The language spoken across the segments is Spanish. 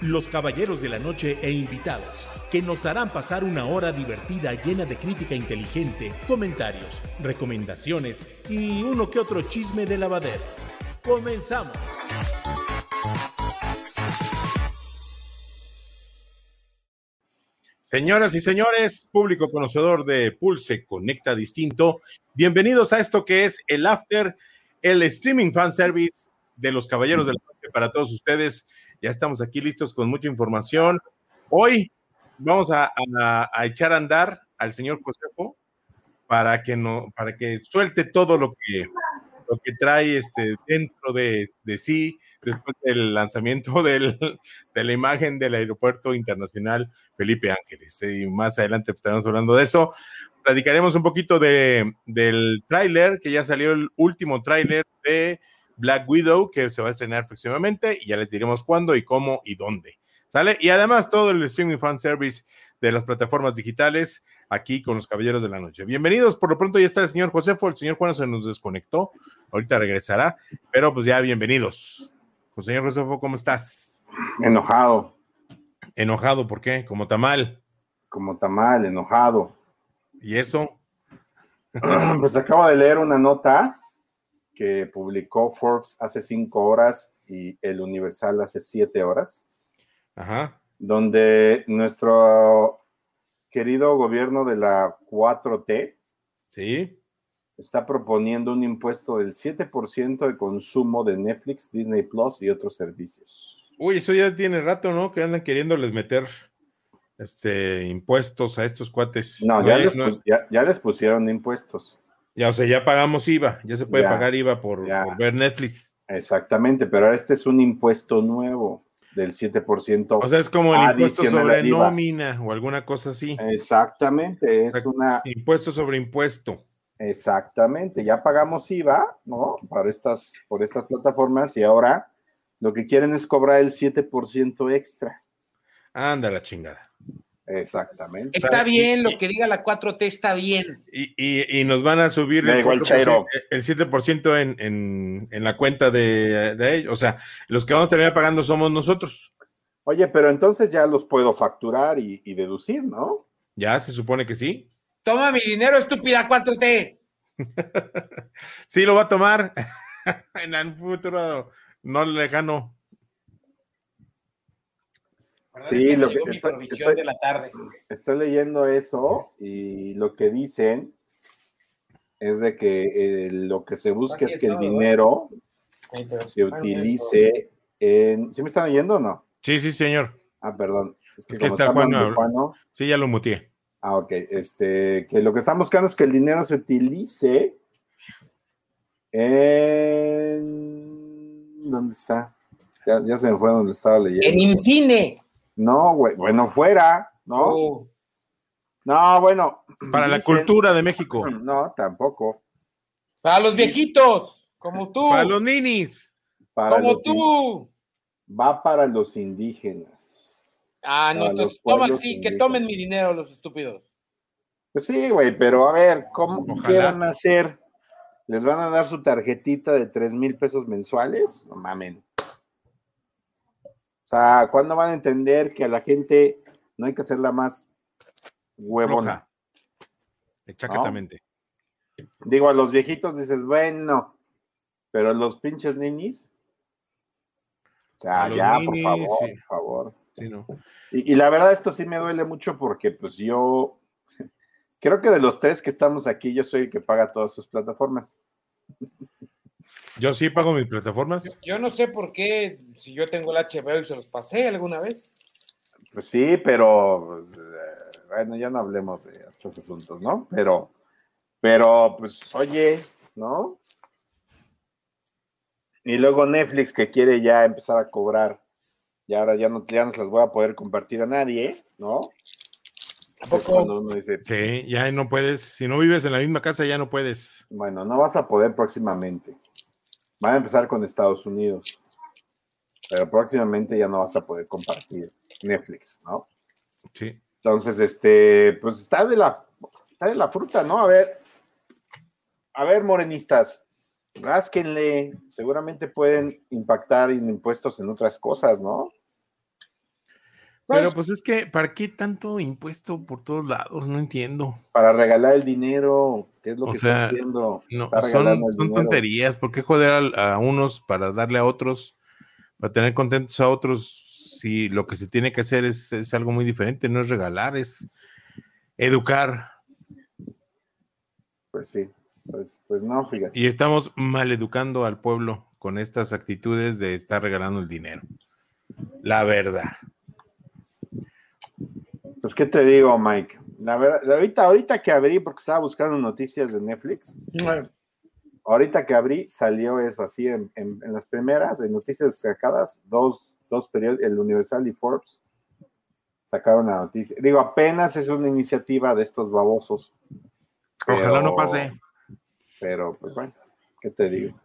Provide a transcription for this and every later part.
los caballeros de la noche e invitados, que nos harán pasar una hora divertida llena de crítica inteligente, comentarios, recomendaciones y uno que otro chisme de lavadero. Comenzamos. Señoras y señores, público conocedor de Pulse Conecta Distinto, bienvenidos a esto que es el After, el streaming fan service de los Caballeros de la Noche para todos ustedes. Ya estamos aquí listos con mucha información. Hoy vamos a, echar a andar al señor Josefo para que no, para que suelte todo lo que, lo que trae este dentro de, de sí después del lanzamiento del, de la imagen del Aeropuerto Internacional Felipe Ángeles. Y más adelante estaremos hablando de eso. Platicaremos un poquito de, del tráiler, que ya salió el último tráiler de Black Widow, que se va a estrenar próximamente, y ya les diremos cuándo y cómo y dónde. ¿Sale? Y además todo el streaming fan service de las plataformas digitales aquí con los Caballeros de la Noche. Bienvenidos, por lo pronto ya está el señor Josefo, el señor Juan se nos desconectó, ahorita regresará, pero pues ya bienvenidos. Pues, señor Josefo, ¿cómo estás? Enojado. ¿Enojado por qué? ¿Como tamal? Como tamal, enojado. ¿Y eso? Pues acabo de leer una nota que publicó Forbes hace cinco horas y el Universal hace siete horas. Ajá. Donde nuestro querido gobierno de la 4T. Sí está proponiendo un impuesto del 7% de consumo de Netflix, Disney Plus y otros servicios. Uy, eso ya tiene rato, ¿no? Que andan queriéndoles meter este impuestos a estos cuates. No, ya, les, ya, les, pusieron impuestos. Ya, o sea, ya pagamos IVA, ya se puede pagar IVA por, ver Netflix. Exactamente, pero ahora este es un impuesto nuevo del 7%. O sea, es como el impuesto sobre nómina o alguna cosa así. Exactamente, es una... Impuesto sobre impuesto. Exactamente, ya pagamos IVA, ¿no? Para estas, por estas plataformas y ahora lo que quieren es cobrar el 7% extra. Anda la chingada. Exactamente. Está bien, lo que diga la 4T está bien. Y, nos van a subir el, el 7% en, en, la cuenta de, de, ellos. O sea, los que vamos a terminar pagando somos nosotros. Oye, pero entonces ya los puedo facturar y, y deducir, ¿no? Ya, se supone que sí. Toma mi dinero, estúpida 4T. sí, lo va a tomar en el futuro no lejano. Sí, lo que estoy, de la tarde. estoy leyendo eso y lo que dicen es de que eh, lo que se busca es que el dinero se utilice en... ¿Sí me están oyendo o no? Sí, sí, señor. Ah, perdón. Es que, está bueno. Sí, ya lo muteé. Ah, ok. Este, que lo que están buscando es que el dinero se utilice en. ¿Dónde está? Ya, se me fue donde estaba leyendo. En Incine. No, güey. Bueno, fuera, ¿no? Oh. No, bueno. Para la cultura de México. No, tampoco. Para los viejitos, como tú. Para los ninis. como tú. Va para los indígenas. Ah, no, entonces toma sí, que tomen mi dinero los estúpidos. Pues sí, güey, pero a ver, ¿cómo ¿qué van a hacer? ¿Les van a dar su tarjetita de tres mil pesos mensuales? No mamen. O sea, ¿cuándo van a entender que a la gente no hay que hacerla más huevona? Exactamente. Digo, a los viejitos dices, bueno, pero a los pinches ninis. O sea, ya, por favor, por favor. y, la verdad, esto sí me duele mucho porque, pues yo creo que de los tres que estamos aquí, yo soy el que paga todas sus plataformas. Yo sí pago mis plataformas. Yo, no sé por qué, si yo tengo el HBO y se los pasé alguna vez. Pues sí, pero eh, bueno, ya no hablemos de estos asuntos, ¿no? Pero, pero, pues, oye, ¿no? Y luego Netflix que quiere ya empezar a cobrar y ahora ya no, ya no se las voy a poder compartir a nadie, ¿no? sí, ya no puedes. Si no vives en la misma casa, ya no puedes. Bueno, no vas a poder próximamente. Van a empezar con Estados Unidos. Pero próximamente ya no vas a poder compartir Netflix, ¿no? Sí. Entonces, este, pues está de la, está de la fruta, ¿no? A ver, a ver, morenistas, rásquenle, seguramente pueden impactar en impuestos en otras cosas, ¿no? Pero pues es que, ¿para qué tanto impuesto por todos lados? No entiendo. Para regalar el dinero, ¿qué es lo que está haciendo? No, son, tonterías. ¿Por qué joder a, unos para darle a otros, para tener contentos a otros? Si lo que se tiene que hacer es, es algo muy diferente, no es regalar, es educar. Pues sí, pues, pues no, fíjate. Y estamos maleducando al pueblo con estas actitudes de estar regalando el dinero. La verdad. Pues, ¿qué te digo, Mike? La verdad, ahorita, ahorita que abrí, porque estaba buscando noticias de Netflix, ahorita que abrí, salió eso así en, las primeras, de noticias sacadas, dos, dos periódicos, el Universal y Forbes, sacaron la noticia. Digo, apenas es una iniciativa de estos babosos. Ojalá no pase. Pero, pues bueno, ¿qué te digo?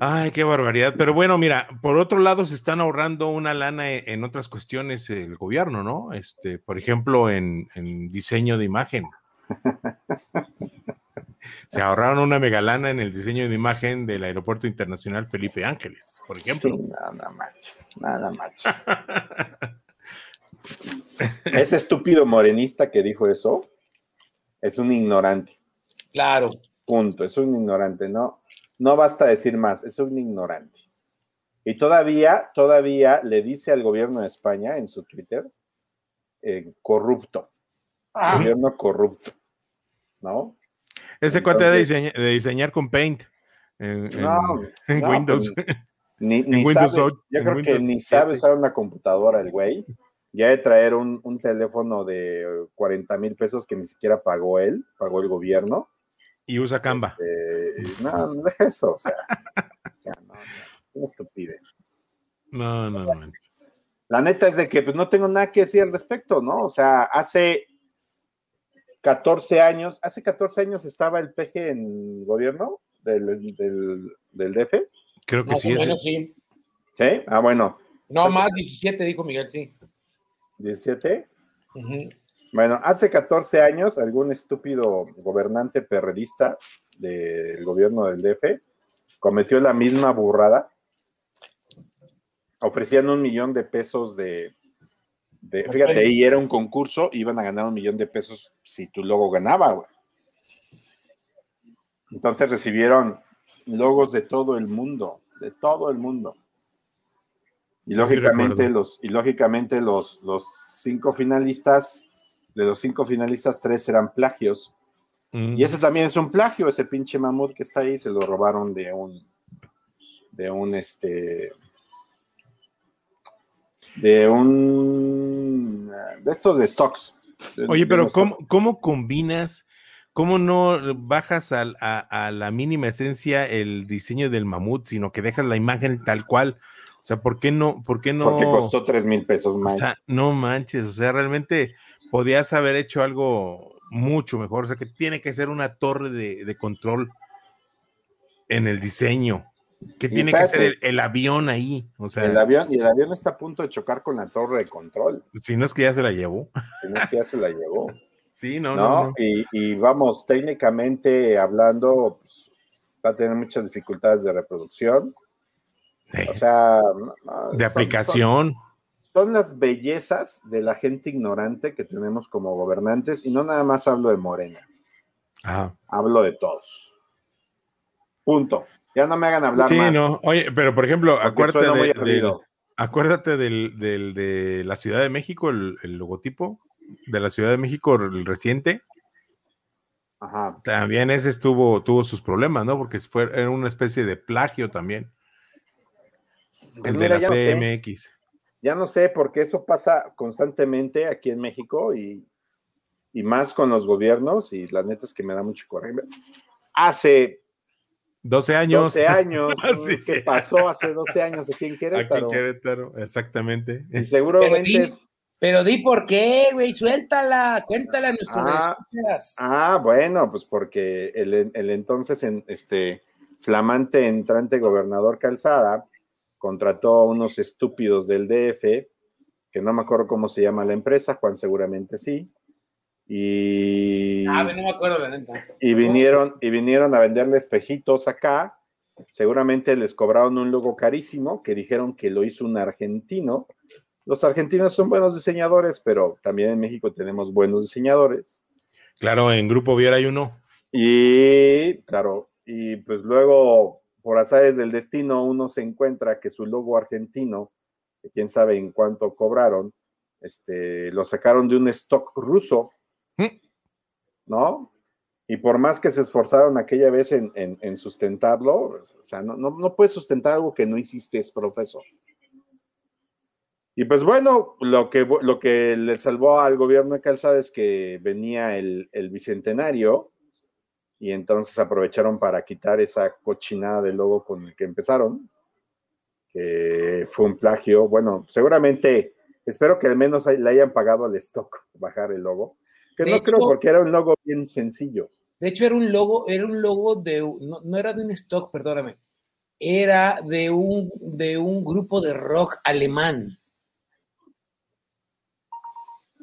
Ay, qué barbaridad. Pero bueno, mira, por otro lado se están ahorrando una lana e, en otras cuestiones el gobierno, ¿no? Este, por ejemplo, en, diseño de imagen. se ahorraron una megalana en el diseño de imagen del Aeropuerto Internacional Felipe Ángeles, por ejemplo. nada más, nada más. Ese estúpido morenista que dijo eso es un ignorante. Claro. Punto, es un ignorante, ¿no? No basta decir más, es un ignorante. Y todavía, todavía le dice al gobierno de España en su Twitter, eh, corrupto. Ah. Gobierno corrupto. ¿no? Ese cuate de, diseñar, con Paint en, Windows. Pues, ni, sabe, yo creo que ni sabe usar una computadora el güey. Ya de traer un, un teléfono de 40 mil pesos que ni siquiera pagó él, pagó el gobierno y usa Canva. Este, no, no deja eso, o sea, no, no, estupidez. No, no, no. La neta es de que pues no tengo nada que decir al respecto, ¿no? O sea, hace 14 años, hace 14 años estaba el PG en gobierno del, del, del DF. Creo que sí, sí. sí. Ah, bueno. No, más 17, dijo Miguel, sí. ¿17? Uh bueno, hace 14 años, algún estúpido gobernante perredista del gobierno del DF cometió la misma burrada. Ofrecían un millón de pesos de, fíjate, ahí era un concurso, iban a ganar un millón de pesos si tu logo ganaba, güey. Entonces recibieron logos de todo el mundo, de todo el mundo. Y lógicamente, los, y lógicamente los, los cinco finalistas de los cinco finalistas, tres eran plagios. Mm. Y ese también es un plagio, ese pinche mamut que está ahí, se lo robaron de un, de un, este, de un, de estos de stocks. Oye, pero ¿cómo, combinas, cómo no bajas a, a, la mínima esencia el diseño del mamut, sino que dejas la imagen tal cual? O sea, ¿por qué no? ¿Por qué no? Porque costó tres mil pesos más. O sea, no manches, o sea, realmente podías haber hecho algo mucho mejor. O sea, que tiene que ser una torre de, control en el diseño. Que tiene que ser el, avión ahí. O sea, el avión, y el avión está a punto de chocar con la torre de control. Si no es que ya se la llevó. Si no es que ya se la llevó. sí, no, no. Y, vamos, técnicamente hablando, pues, va a tener muchas dificultades de reproducción. O sea, de aplicación son las bellezas de la gente ignorante que tenemos como gobernantes, y no nada más hablo de Morena. Hablo de todos. Punto. Ya no me hagan hablar sí, no. Oye, pero por ejemplo, acuérdate, acuérdate del, de la Ciudad de México, el, logotipo de la Ciudad de México, el reciente. Ajá. También ese estuvo, tuvo sus problemas, ¿no? Porque fue, era una especie de plagio también. Pues el de la CMX. Ya no sé, porque eso pasa constantemente aquí en México y, más con los gobiernos, y la neta es que me da mucho coraje. Hace 12 años. 12 años. ¿Qué pasó hace 12 años aquí en Querétaro? Aquí en Querétaro, exactamente. Y seguramente pero di por qué, güey, suéltala, cuéntala a nuestros ah, ah, bueno, pues porque el, el entonces en, este flamante entrante gobernador Calzada contrató a unos estúpidos del DF, que no me acuerdo cómo se llama la empresa, Juan seguramente sí. Y, ah, no me acuerdo la neta. Y vinieron, y vinieron a venderle espejitos acá. Seguramente les cobraron un logo carísimo que dijeron que lo hizo un argentino los argentinos son buenos diseñadores, pero también en México tenemos buenos diseñadores. Claro, en Grupo Viera hay uno. Y, claro, y pues luego, por azares del destino, uno se encuentra que su logo argentino, que quién sabe en cuánto cobraron, este, lo sacaron de un stock ruso, mm. ¿no? Y por más que se esforzaron aquella vez en, sustentarlo, o sea, no, no, no, puedes sustentar algo que no hiciste, profesor. Y pues bueno, lo que, lo que le salvó al gobierno de Calzada es que venía el, bicentenario y entonces aprovecharon para quitar esa cochinada de logo con el que empezaron, que fue un plagio. Bueno, seguramente, espero que al menos le hayan pagado al stock bajar el logo, que no creo porque era un logo bien sencillo. De hecho, era un logo, era un logo de, no, no era de un stock, perdóname, era de un, de un grupo de rock alemán.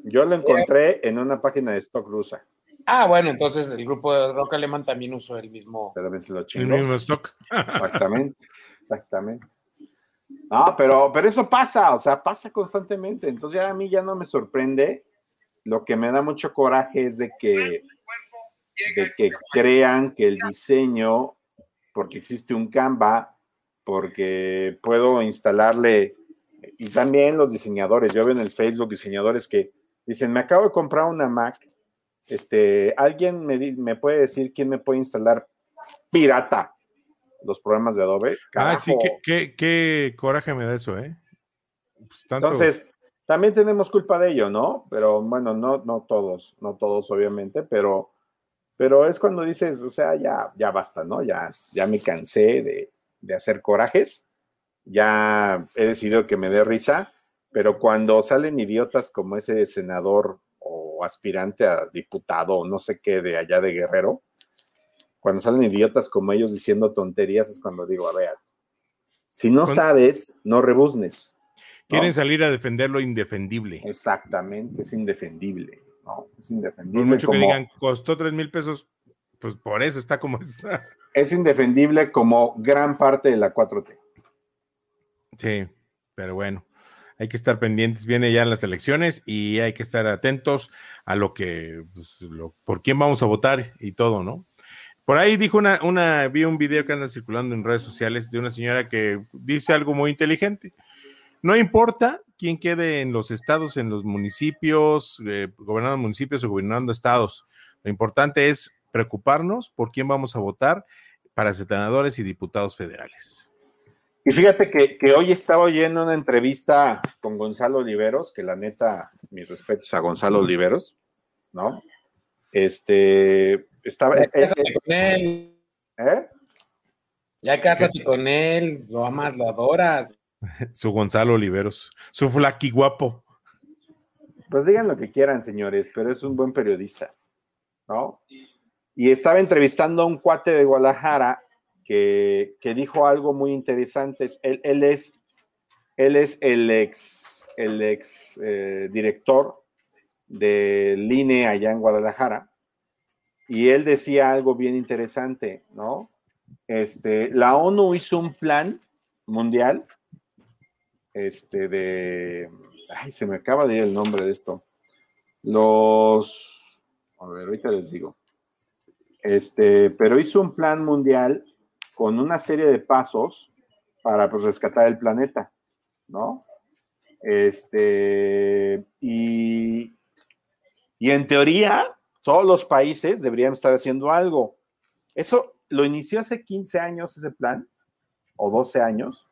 Yo lo encontré en una página de stock rusa. Ah, bueno, entonces el grupo de rock alemán también usó el mismo. El mismo stock. Exactamente, exactamente. No, pero, pero eso pasa, o sea, pasa constantemente. Entonces ya a mí ya no me sorprende. Lo que me da mucho coraje es de que, de que crean que el diseño, porque existe un Canva, porque puedo instalarle, y también los diseñadores, yo veo en el Facebook diseñadores que Dicen, me acabo de comprar una Mac. Este, ¿alguien me, me puede decir quién me puede instalar pirata los programas de Adobe? Ah, sí, qué, coraje me da eso, ¿eh? Pues Entonces, también tenemos culpa de ello, ¿no? Pero bueno, no, no todos, no todos, obviamente, pero, pero es cuando dices, o sea, ya, ya basta, ¿no? Ya, ya me cansé de, de hacer corajes, ya he decidido que me dé risa pero cuando salen idiotas como ese senador o aspirante a diputado o no sé qué de allá de Guerrero, cuando salen idiotas como ellos diciendo tonterías es cuando digo, a ver, si no sabes, no rebuznes. Quieren salir a defender lo indefendible. Exactamente, es indefendible, ¿no? Es indefendible. Por mucho que digan, costó tres mil pesos, pues por eso está como está. Es indefendible como gran parte de la 4T. Sí, pero bueno hay que estar pendientes, viene ya las elecciones y hay que estar atentos a lo que, pues, por quién vamos a votar y todo, ¿no? Por ahí dijo una, una, vi un video que anda circulando en redes sociales de una señora que dice algo muy inteligente. No importa quién quede en los estados, en los municipios, eh, gobernando municipios o gobernando estados. Lo importante es preocuparnos por quién vamos a votar para senadores y diputados federales. Y fíjate que, hoy estaba oyendo una entrevista con Gonzalo Oliveros, que la neta, mis respetos a Gonzalo Oliveros, ¿no? Este, estaba... Ya eh, eh, con él. ¿Eh? Ya cásate con él, lo amas, lo adoras. Su Gonzalo Oliveros, su flaqui guapo. Pues digan lo que quieran, señores, pero es un buen periodista, ¿no? Y estaba entrevistando a un cuate de Guadalajara que, dijo algo muy interesante. Él, él, es, él es el ex, el ex eh, director del INE allá en Guadalajara, y él decía algo bien interesante, ¿no? Este, la ONU hizo un plan mundial, este, de, ay, se me acaba de ir el nombre de esto, los, a ver, ahorita les digo, este, pero hizo un plan mundial con una serie de pasos para pues, rescatar el planeta, ¿no? Este, y, y en teoría, todos los países deberían estar haciendo algo. Eso lo inició hace 15 años ese plan, o 12 años,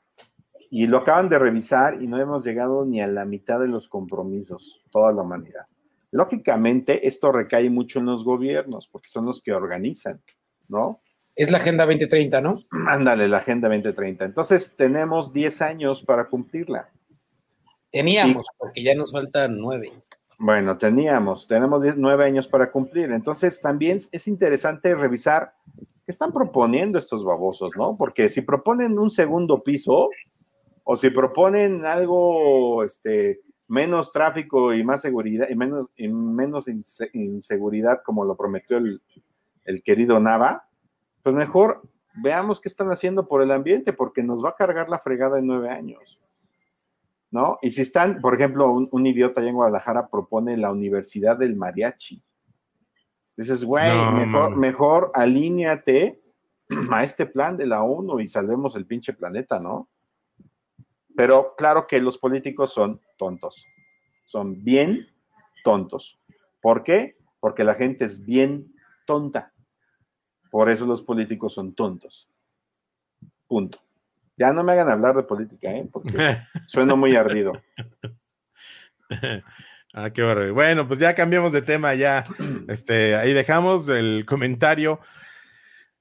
y lo acaban de revisar y no hemos llegado ni a la mitad de los compromisos, toda la humanidad. Lógicamente, esto recae mucho en los gobiernos, porque son los que organizan, ¿no? Es la Agenda 2030, ¿no? Ándale, la Agenda 2030. Entonces tenemos 10 años para cumplirla. Teníamos, porque ya nos faltan 9. Bueno, teníamos, tenemos 9 años para cumplir. Entonces también es interesante revisar qué están proponiendo estos babosos, ¿no? Porque si proponen un segundo piso o si proponen algo este, menos tráfico y más seguridad y menos, y menos inseguridad como lo prometió el, el querido Nava, pues mejor veamos qué están haciendo por el ambiente, porque nos va a cargar la fregada en nueve años. ¿No? Y si están, por ejemplo, un, idiota allá en Guadalajara propone la Universidad del Mariachi. Dices, güey, mejor, mejor alíñate a este plan de la ONU y salvemos el pinche planeta, ¿no? Pero claro que los políticos son tontos. Son bien tontos. ¿Por qué? Porque la gente es bien tonta. Por eso los políticos son tontos. Punto. Ya no me hagan hablar de política, ¿eh? porque suena muy ardido. Ah, qué barrio. Bueno, pues ya cambiamos de tema, ya. Este, ahí dejamos el comentario.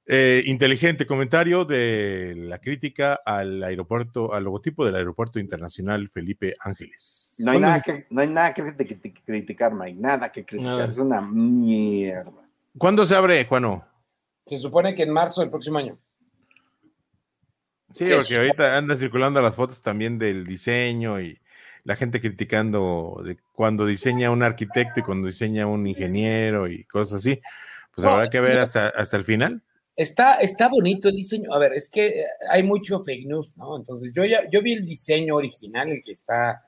Eh, inteligente comentario de la crítica al aeropuerto, al logotipo del aeropuerto internacional Felipe Ángeles. No hay, nada que, no hay nada que, criticar, Mike, nada que criticar, es una mierda. ¿Cuándo se abre, Juano? Se supone que en marzo del próximo año. Sí, porque ahorita anda circulando las fotos también del diseño y la gente criticando de cuando diseña un arquitecto y cuando diseña un ingeniero y cosas así. Pues habrá que ver hasta, hasta el final. Está, está bonito el diseño. A ver, es que hay mucho fake news, ¿no? Entonces yo ya, yo vi el diseño original, el que está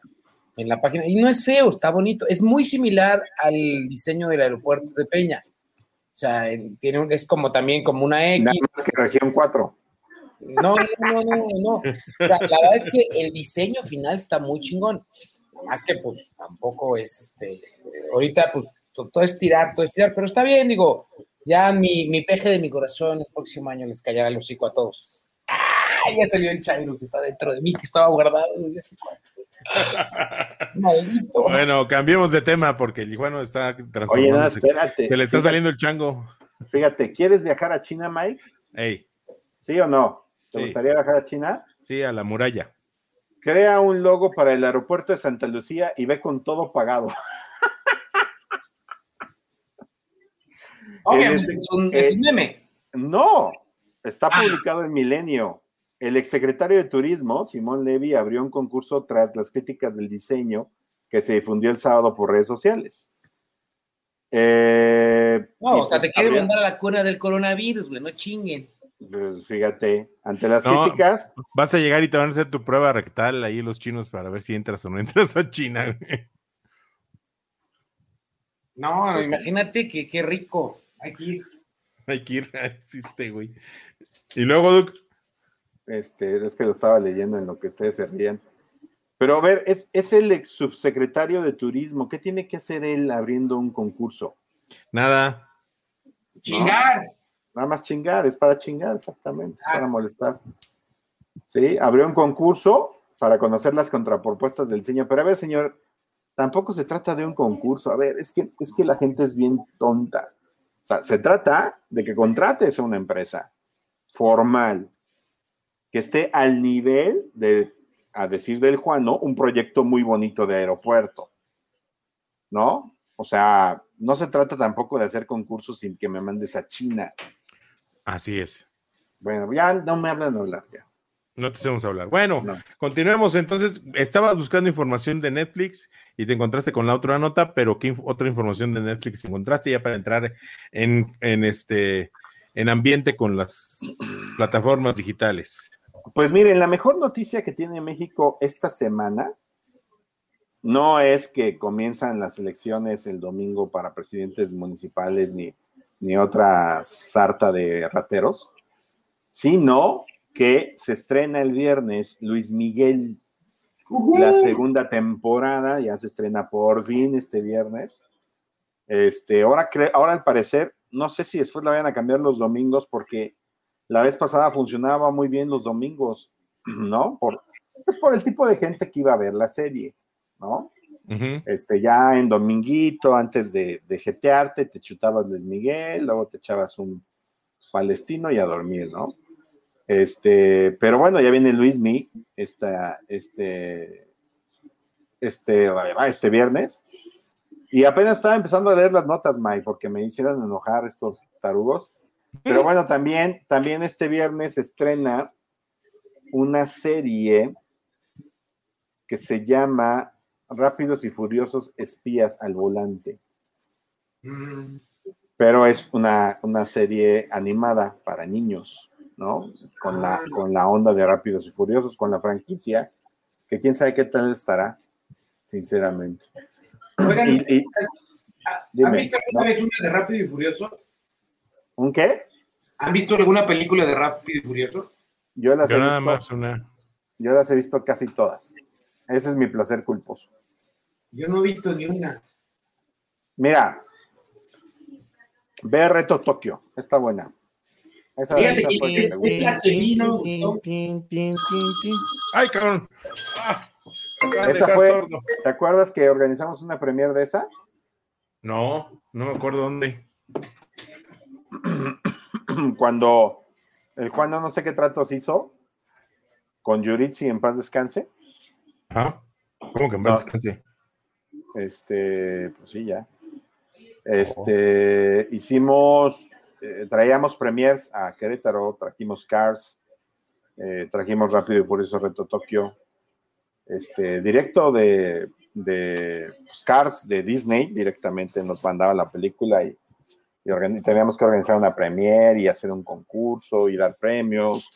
en la página, y no es feo, está bonito. Es muy similar al diseño del aeropuerto de Peña. O sea, tiene es como también como una X. Nada más que región 4. No, no, no, no, no. la verdad es que el diseño final está muy chingón. Más que pues tampoco es este. Ahorita pues todo es tirar, todo es tirar, pero está bien, digo. Ya mi, mi peje de mi corazón el próximo año les callará el hocico a todos. ¡Ah! Ya salió el chairo que está dentro de mí, que estaba guardado. Bueno, cambiemos de tema porque el Iguano está transformándose. Oye, espérate. Se le está saliendo el chango. Fíjate, ¿quieres viajar a China, Mike? Ey. ¿Sí o no? ¿Te gustaría viajar a China? Sí, a la muralla. Crea un logo para el aeropuerto de Santa Lucía y ve con todo pagado. es, un, meme. No, está ah. publicado en Milenio. El exsecretario de Turismo, Simón Levy, abrió un concurso tras las críticas del diseño que se difundió el sábado por redes sociales. Eh, no, o sea, te pues, quieren mandar a la cuna del coronavirus, güey, no chinguen. Pues fíjate, ante las críticas. Vas a llegar y te van a hacer tu prueba rectal ahí los chinos para ver si entras o no entras a China. No, no, imagínate que qué rico. Hay que ir. Hay que ir, existe, güey. Y luego, Duke. Este, es que lo estaba leyendo en lo que ustedes se rían. Pero a ver, es, es el ex subsecretario de Turismo. ¿Qué tiene que hacer él abriendo un concurso? Nada. Chingar. Nada más chingar, es para chingar, exactamente, es para molestar. Sí, abrió un concurso para conocer las contrapropuestas del diseño. Pero a ver, señor, tampoco se trata de un concurso. A ver, es que, es que la gente es bien tonta. O sea, se trata de que contrates a una empresa formal, que esté al nivel de, a decir del Juano, un proyecto muy bonito de aeropuerto. ¿No? O sea, no se trata tampoco de hacer concursos sin que me mandes a China. Así es. Bueno, ya no me hablan de hablar ya. No te hacemos hablar. Bueno, continuemos. Entonces, estabas buscando información de Netflix y te encontraste con la otra nota, pero ¿qué otra información de Netflix encontraste ya para entrar en, en este en ambiente con las plataformas digitales? Pues miren, la mejor noticia que tiene México esta semana no es que comienzan las elecciones el domingo para presidentes municipales ni, ni otra sarta de rateros, sino que se estrena el viernes Luis Miguel, la segunda temporada, ya se estrena por fin este viernes. Este, ahora, ahora al parecer, no sé si después la vayan a cambiar los domingos porque la vez pasada funcionaba muy bien los domingos, ¿no? Por, es por el tipo de gente que iba a ver la serie, ¿no? Este, ya en dominguito, antes de, de jetearte, te chutabas Luis Miguel, luego te echabas un, palestino y a dormir, ¿no? Este, pero bueno, ya viene Luis Mi, esta, este, este, este viernes. Y apenas estaba empezando a leer las notas, Mike, porque me hicieron enojar estos tarugos. Pero bueno, también, también este viernes estrena una serie que se llama Rápidos y Furiosos Espías al Volante. Mm. Pero es una, una serie animada para niños. ¿no? Con la, con la onda de Rápidos y Furiosos, con la franquicia, que quién sabe qué tal estará, sinceramente. Oigan, ¿han visto alguna vez una de Rápido y Furioso? ¿Un qué? ¿Han visto alguna película de Rápido y Furioso? Yo las he visto, Yo las he visto casi todas. Ese es mi placer culposo. Yo no he visto ni una. Mira, ve Reto Tokio, está buena. Esa, Fíjate esa que es, es la que vino. ¡Ay, cabrón! Ah, esa fue, ¿Te acuerdas que organizamos una premier de esa? No, no me acuerdo dónde. Cuando el Juan no sé qué tratos hizo con Yuritsi en paz descanse. ¿Ah? ¿Cómo que en paz descanse? Este, pues sí, ya. Este, hicimos eh, traíamos premiers a Querétaro, trajimos Cars, eh, trajimos Rápido y Furioso Reto Tokio, este, directo de, de pues, Cars de Disney, directamente nos mandaba la película y, teníamos que organizar una premier y hacer un concurso y dar premios.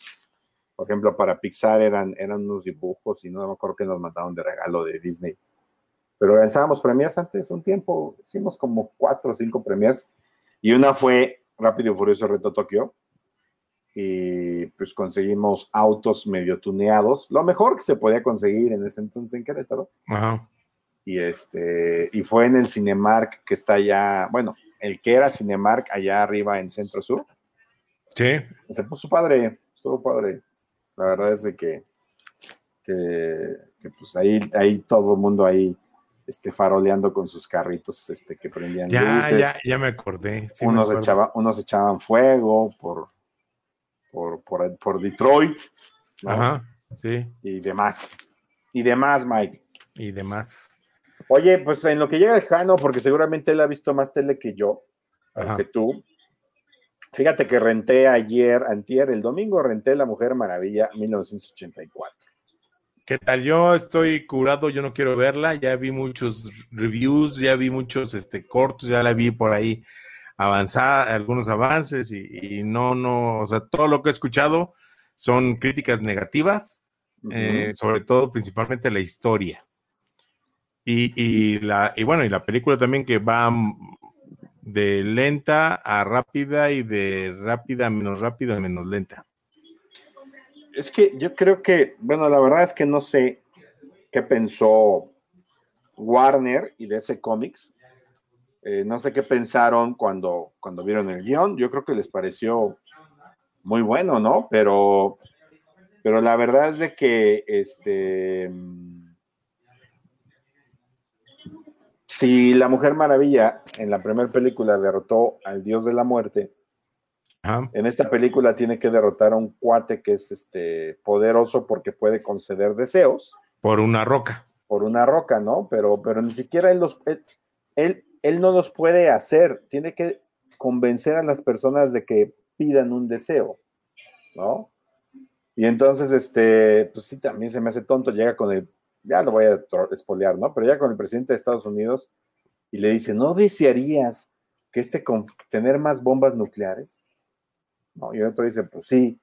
Por ejemplo, para Pixar eran, eran unos dibujos y no me acuerdo que nos mandaron de regalo de Disney. Pero organizábamos premiers antes un tiempo, hicimos como cuatro o cinco premiers y una fue Rápido y Furioso Reto Tokio. Y pues conseguimos autos medio tuneados, lo mejor que se podía conseguir en ese entonces en Querétaro. Y este, y fue en el Cinemark que está allá, bueno, el que era Cinemark allá arriba en Centro Sur. Sí. Se puso padre, estuvo padre. La verdad es de que, que, que pues ahí, ahí todo el mundo ahí este, faroleando con sus carritos este, que prendían ya, Ya, ya me acordé. unos, unos echaban fuego por, por, por, Detroit. Ajá, sí. Y demás. Y demás, Mike. Y demás. Oye, pues en lo que llega el Jano, porque seguramente él ha visto más tele que yo, que tú. Fíjate que renté ayer, antier, el domingo renté La Mujer Maravilla 1984. ¿Qué tal? Yo estoy curado, yo no quiero verla, ya vi muchos reviews, ya vi muchos este, cortos, ya la vi por ahí avanzar, algunos avances y, no, no, o sea, todo lo que he escuchado son críticas negativas, eh, sobre todo principalmente la historia. Y, la, y bueno, y la película también que va de lenta a rápida y de rápida a menos rápida a menos lenta. Es que yo creo que, bueno, la verdad es que no sé qué pensó Warner y DC Comics. Eh, no sé qué pensaron cuando, cuando vieron el guion. Yo creo que les pareció muy bueno, ¿no? Pero, pero la verdad es de que este. Si la Mujer Maravilla en la primera película derrotó al Dios de la Muerte, en esta película tiene que derrotar a un cuate que es este poderoso porque puede conceder deseos. Por una roca. Por una roca, ¿no? Pero, pero ni siquiera él, los, él, él, no los puede hacer. Tiene que convencer a las personas de que pidan un deseo, ¿no? Y entonces, este, pues sí, también se me hace tonto. Llega con el, ya lo voy a espolear, ¿no? Pero llega con el presidente de Estados Unidos y le dice, ¿no desearías que este tener más bombas nucleares? Y el otro dice, pues sí.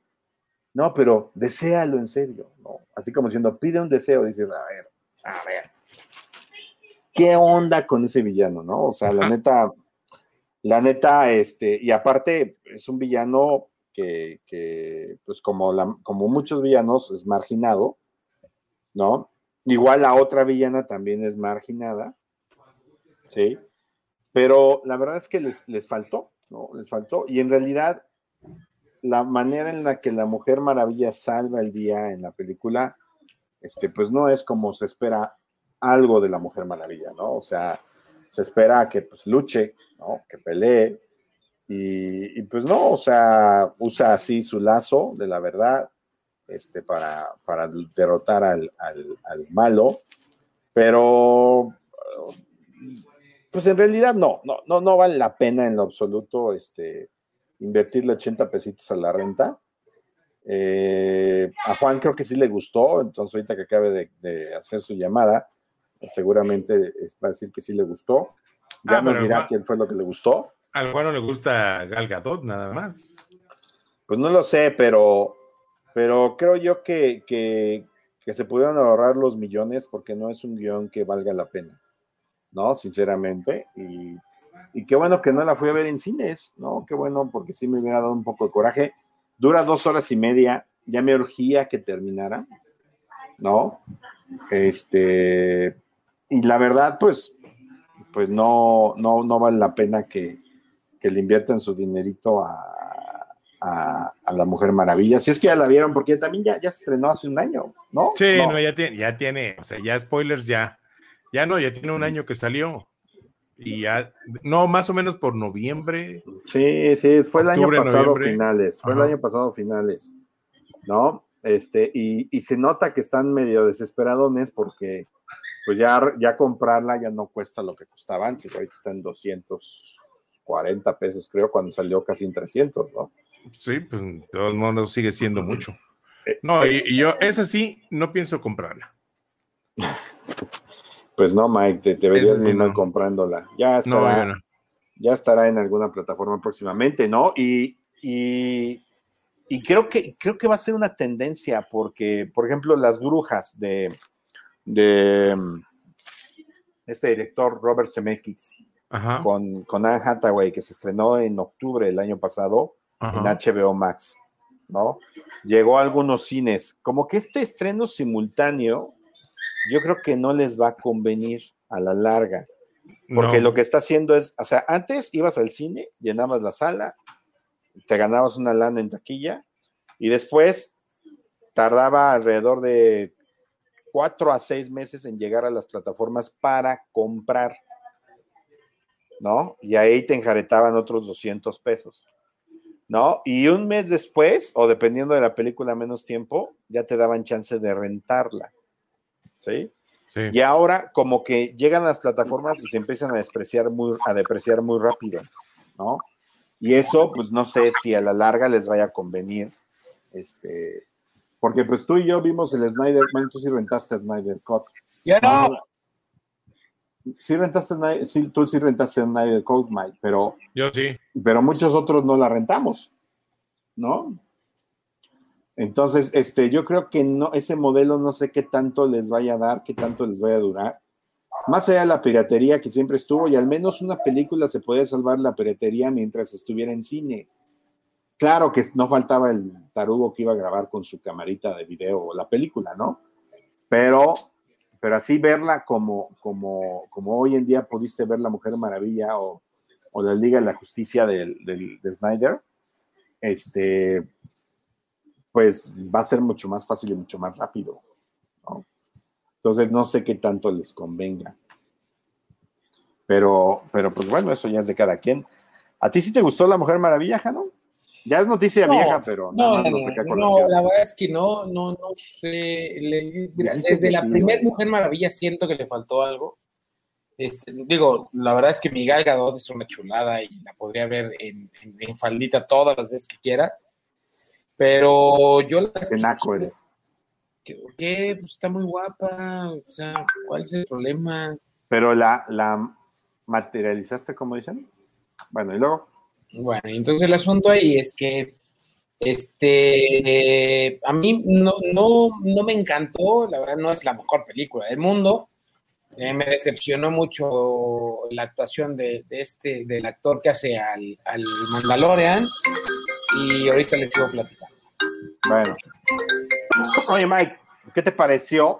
No, pero deséalo en serio, ¿no? Así como diciendo, pide un deseo, dices, a ver, a ver. ¿Qué onda con ese villano, no? O sea, la neta, la neta, este, y aparte es un villano que, pues como, la, como muchos villanos, es marginado, ¿no? Igual la otra villana también es marginada, ¿sí? Pero la verdad es que les, les faltó, ¿no? Les faltó. Y en realidad, la manera en la que la Mujer Maravilla salva el día en la película, este, pues no es como se espera algo de la Mujer Maravilla, ¿no? O sea, se espera que pues luche, ¿no? Que pelee, Y, pues no, o sea, usa así su lazo de la verdad este, para, para derrotar al, malo, pero pues en realidad no, no, no, no vale la pena en lo absoluto este, invertirle 80 pesitos a la renta. Eh, a Juan creo que sí le gustó, entonces ahorita que acabe de, hacer su llamada, seguramente va a decir que sí le gustó. Ya ah, nos dirá quién fue lo que le gustó. Al Juan no le gusta Gal Gadot, nada más. Pues no lo sé, pero, pero creo yo que, que, se pudieron ahorrar los millones porque no es un guion que valga la pena, ¿no? Sinceramente. Y, y qué bueno que no la fui a ver en cines, ¿no? Qué bueno, porque sí me hubiera dado un poco de coraje. Dura dos horas y media, ya me urgía que terminara, ¿no? Este, y la verdad, pues, pues no, no, no vale la pena que, que le inviertan su dinerito a, a, la Mujer Maravilla. Si es que ya la vieron, porque también ya, ya se estrenó hace un año, ¿no? Sí, no, ya, tiene, ya tiene, o sea, ya spoilers, ya, ya no, ya tiene un año que salió. Y ya, no, más o menos por noviembre. Sí, sí, fue el año pasado finales, fue el año pasado finales, ¿no? Este, y, y, se nota que están medio desesperadones porque pues ya, ya comprarla ya no cuesta lo que costaba antes, ahorita está en 200, 40 pesos, creo, cuando salió casi en 300, ¿no? Sí, pues de todos modos sigue siendo mucho. Eh, no, y, yo, esa sí, no pienso comprarla. Pues no, Mike, te, verías muy mal comprándola. Ya estará, ya estará en alguna plataforma próximamente, ¿no? Y, y, creo, que, creo que va a ser una tendencia, porque, por ejemplo, las brujas de, de mm, este director Robert Zemeckis, con, con Anne Hathaway, que se estrenó en octubre del año pasado en HBO Max, ¿no? Llegó a algunos cines. Como que este estreno simultáneo, yo creo que no les va a convenir a la larga. Porque lo que está haciendo es, o sea, antes ibas al cine, llenabas la sala, te ganabas una lana en taquilla, y después tardaba alrededor de cuatro a seis meses en llegar a las plataformas para comprar. ¿no? Y ahí te enjaretaban otros 200 pesos, ¿no? Y un mes después, o dependiendo de la película menos tiempo, ya te daban chance de rentarla, ¿sí? Y ahora como que llegan las plataformas y se empiezan a despreciar muy, a depreciar muy rápido, ¿no? Y eso, pues no sé si a la larga les vaya a convenir, este, porque pues tú y yo vimos el Snyder, tú sí rentaste Snyder Cut. Ya no, sí rentaste, sí, tú sí rentaste Snyder Code, Mike, pero. Yo sí. Pero muchos otros no la rentamos, ¿no? Entonces, este, yo creo que no, ese modelo no sé qué tanto les vaya a dar, qué tanto les vaya a durar. Más allá de la piratería que siempre estuvo, y al menos una película se puede salvar la piratería mientras estuviera en cine. Claro que no faltaba el tarugo que iba a grabar con su camarita de video la película, ¿no? Pero pero así verla como, como, como hoy en día pudiste ver La Mujer Maravilla o, o la Liga de la Justicia de, de, Snyder, este, pues va a ser mucho más fácil y mucho más rápido. Entonces no sé qué tanto les convenga. Pero, pero pues bueno, eso ya es de cada quien. ¿A ti sí te gustó La Mujer Maravilla, Jano? Ya es noticia vieja, pero no, no, no, la verdad es que no, no, no sé. desde la primera Mujer Maravilla siento que le faltó algo. Este, digo, la verdad es que Miguel Gadot es una chulada y la podría ver en, faldita todas las veces que quiera. Pero yo la. Qué naco eres. ¿Por qué? Pues está muy guapa. O sea, ¿cuál es el problema? Pero la, la materializaste, como dicen. Bueno, y luego. Bueno, entonces el asunto ahí es que este, a mí no, no, no me encantó, la verdad no es la mejor película del mundo. Eh, me decepcionó mucho la actuación de, este, del actor que hace al, al, Mandalorian y ahorita les sigo platicando. Bueno. Oye, Mike, ¿qué te pareció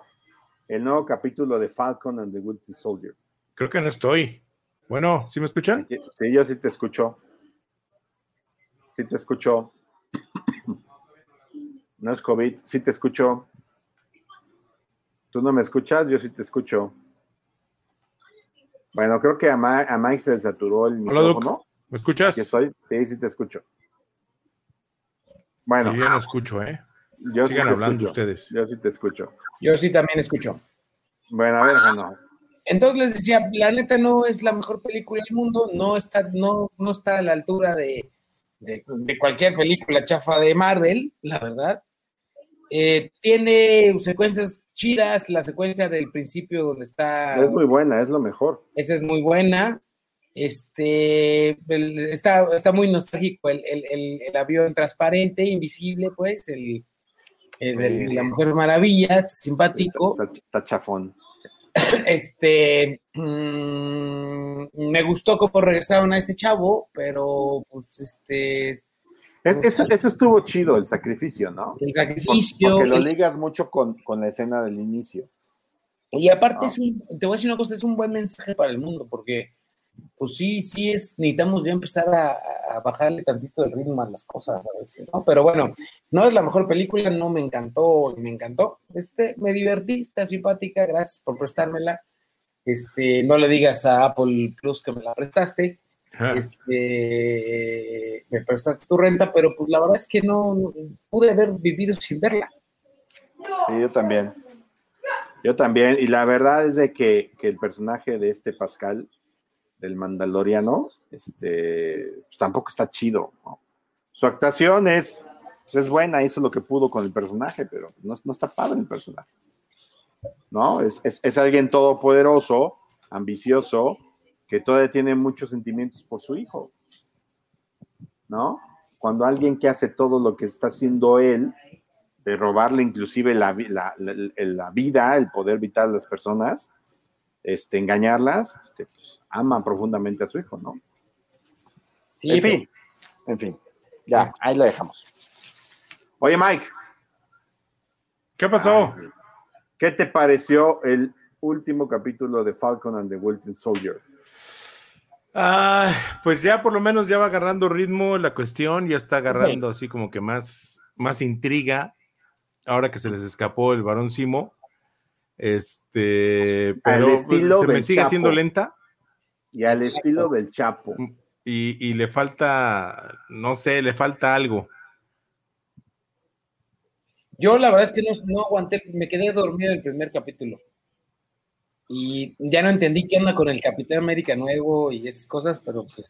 el nuevo capítulo de Falcon and the Winter Soldier? Creo que no estoy. Bueno, ¿sí me escuchan? Sí, yo sí te escucho. Sí te escucho. No es COVID, sí te escucho. ¿Tú no me escuchas? Yo sí te escucho. Bueno, creo que a, Mike se le saturó el micrófono. ¿Me ¿Me escuchas? estoy. Sí, sí te escucho. Bueno. Yo no escucho, ¿eh? Yo Sigan hablando ustedes. Yo sí te escucho. Yo sí también escucho. Bueno, a ver, no. Entonces les decía, la neta no es la mejor película del mundo, no está, no, no está a la altura de, cualquier película chafa de Marvel, la verdad. Eh, tiene secuencias chidas, la secuencia del principio donde está. Es muy buena, es lo mejor. Esa es muy buena. Este está, está muy nostálgico el, avión transparente, invisible, pues, el, de la Mujer Maravilla, simpático. Está, chafón. Este mm, me gustó cómo regresaron a este chavo, pero pues este. Es, eso, eso, estuvo chido, el sacrificio, ¿no? El sacrificio. Porque lo ligas mucho con, la escena del inicio. Y aparte, es un, te voy a decir una cosa, es un buen mensaje para el mundo, porque pues sí, sí es, necesitamos ya empezar a, bajarle tantito el ritmo a las cosas a veces, ¿no? Pero bueno, no es la mejor película, no me encantó, me encantó. Este, me divertí, está simpática, gracias por prestármela. Este, no le digas a Apple Plus que me la prestaste. Este, me prestaste tu renta, pero pues la verdad es que no pude haber vivido sin verla. Sí, yo también. Yo también, y la verdad es de que, que el personaje de este Pascal del Mandaloriano, este, pues, tampoco está chido. Su actuación es, pues, es buena, hizo lo que pudo con el personaje, pero no, está padre el personaje. ¿No? Es, es, alguien todopoderoso, ambicioso, que todavía tiene muchos sentimientos por su hijo. ¿No? Cuando alguien que hace todo lo que está haciendo él, de robarle inclusive la, la vida, el poder vital a las personas, este, engañarlas, este, pues, ama profundamente a su hijo, ¿no? Sí, en fin, en fin, ya, ahí lo dejamos. Oye, Mike. ¿Qué pasó? ¿Qué te pareció el último capítulo de Falcon and the Winter Soldier? Ah, pues ya por lo menos ya va agarrando ritmo la cuestión, ya está agarrando así como que más, más intriga, ahora que se les escapó el varón Simo. Este, pero pues, se me sigue siendo lenta. Y al estilo del Chapo. Mm, y, le falta, no sé, le falta algo. Yo la verdad es que no, aguanté, me quedé dormido en el primer capítulo. Y ya no entendí qué onda con el Capitán América nuevo y esas cosas, pero pues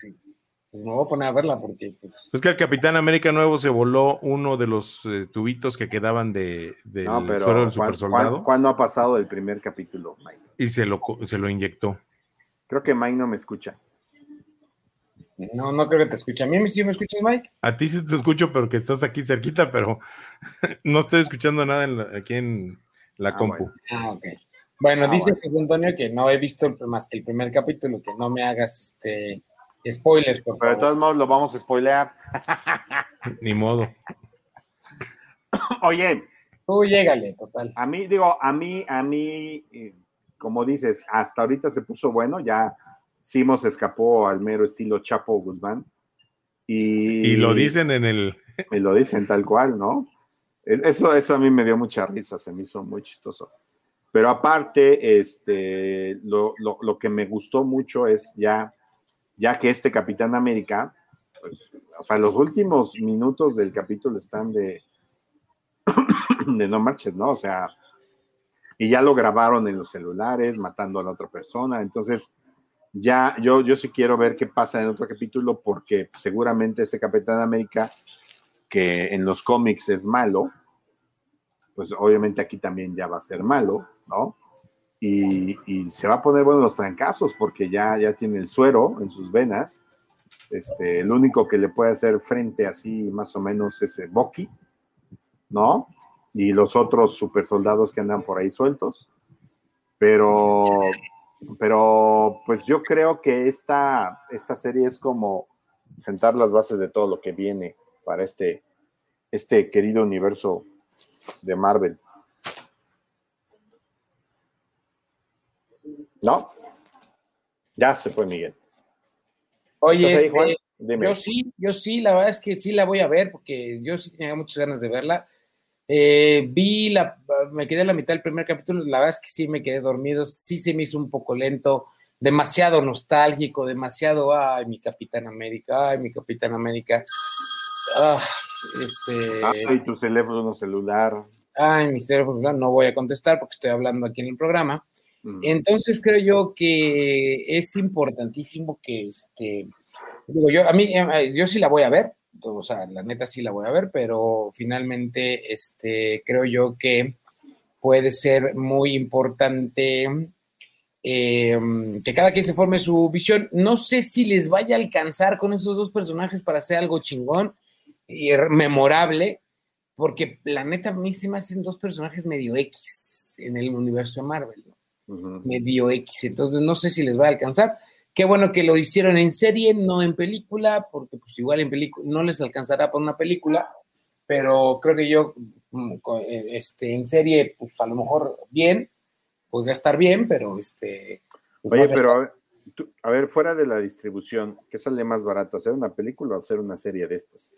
pues me voy a poner a verla porque. Pues... Es que el Capitán América Nuevo se voló uno de los eh, tubitos que quedaban de, del suero del super soldado. ¿Cuándo ha pasado el primer capítulo, Mike? Y se lo, se lo inyectó. Creo que Mike no me escucha. No, no creo que te escuche. ¿A mí sí me escuchas, Mike? A ti sí te escucho, pero que estás aquí cerquita, pero no estoy escuchando nada aquí en la ah, compu. Bueno. Ah, ok. Bueno, ah, dice José Antonio que no he visto más que el primer capítulo, que no me hagas este Spoilers, por favor. Pero de todos modos lo vamos a spoilear. Ni modo. Oye. Tú llégale, total. A mí, digo, a mí, a mí, eh, como dices, hasta ahorita se puso bueno, ya Simos escapó al mero estilo Chapo Guzmán. Y, y lo dicen en el. Y lo dicen tal cual, ¿no? Eso, eso a mí me dio mucha risa, se me hizo muy chistoso. Pero aparte, este, lo, lo, lo que me gustó mucho es ya ya que este Capitán América, pues, o sea, los últimos minutos del capítulo están de, de no marches, ¿no? O sea, y ya lo grabaron en los celulares, matando a la otra persona, entonces ya yo, yo sí quiero ver qué pasa en otro capítulo porque seguramente este Capitán América, que en los cómics es malo, pues obviamente aquí también ya va a ser malo, ¿no? Y, se va a poner bueno los trancazos porque ya, ya tiene el suero en sus venas. Este, el único que le puede hacer frente así más o menos es Bucky, ¿no? Y los otros super soldados que andan por ahí sueltos. Pero, pero pues yo creo que esta, esta serie es como sentar las bases de todo lo que viene para este, este querido universo de Marvel. ¿No? Ya se fue Miguel. Oye, este, yo sí, yo sí, la verdad es que sí la voy a ver porque yo sí tenía muchas ganas de verla. Eh, vi la, me quedé en la mitad del primer capítulo, la verdad es que sí me quedé dormido, sí se me hizo un poco lento, demasiado nostálgico, demasiado, ay, mi Capitán América, ay, mi Capitán América. Ah, este... Ay, tu teléfono celular. Ay, mi teléfono celular, no voy a contestar porque estoy hablando aquí en el programa. Entonces creo yo que es importantísimo que, este, digo, yo, a mí, eh, yo sí la voy a ver, o sea, la neta sí la voy a ver, pero finalmente, este, creo yo que puede ser muy importante em, que cada quien se forme su visión. No sé si les vaya a alcanzar con esos dos personajes para hacer algo chingón y memorable, porque la neta a mí se me hacen dos personajes medio X en el universo de Marvel, Medio X, entonces no sé si les va a alcanzar. Qué bueno que lo hicieron en serie, no en película, porque pues igual en película no les alcanzará para una película, pero creo que yo mm, eh, este, en serie, pues a lo mejor bien, podría estar bien, pero este... Pues, Oye, pero a ver, fuera de la distribución, ¿qué sale más barato, hacer una película o hacer una serie de estas?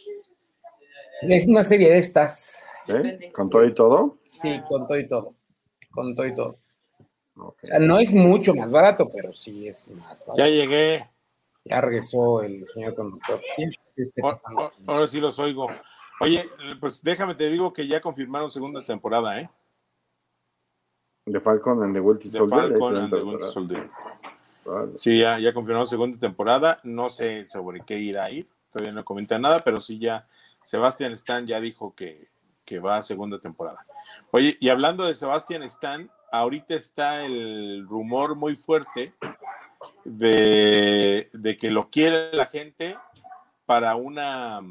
Es una serie de estas. ¿Con todo y todo? Sí, con todo y todo. Con todo y todo. O sea, no es mucho más barato, pero sí es más barato. Ya llegué. Ya regresó el señor conductor. ahora sí los oigo. Oye, pues déjame te digo que ya confirmaron segunda temporada, ¿eh? De Falcon and the Winter Soldier. De Falcon and the Winter Soldier. Sí, ya, ya confirmaron segunda temporada. No sé sobre qué irá a ir. Todavía no comenta nada, pero sí ya Sebastian Stan ya dijo que, que va a segunda temporada. Oye, y hablando de Sebastian Stan, ahorita está el rumor muy fuerte de, de que lo quiere la gente para una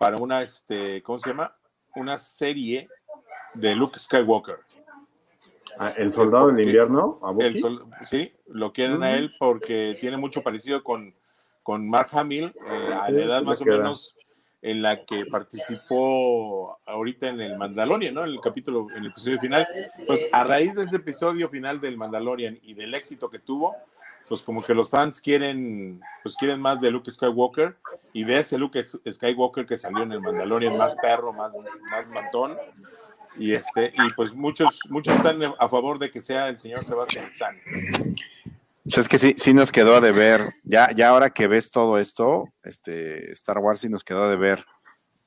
para una, este, ¿cómo se llama? Una serie de Luke Skywalker. Ah, ¿El soldado del invierno? sí, lo quieren a él porque tiene mucho parecido con, con Mark Hamill, eh, a la edad más o menos en la que participó ahorita en el Mandalorian, ¿no? En el capítulo, en el episodio final. Pues a raíz de ese episodio final del Mandalorian y del éxito que tuvo, pues como que los fans quieren, pues quieren más de Luke Skywalker y de ese Luke Skywalker que salió en el Mandalorian, más perro, más, más mantón. Y este, y pues muchos, muchos están a favor de que sea el señor Sebastian Stan. Pues es que sí, sí nos quedó de ver, ya, ya ahora que ves todo esto, este Star Wars sí nos quedó de ver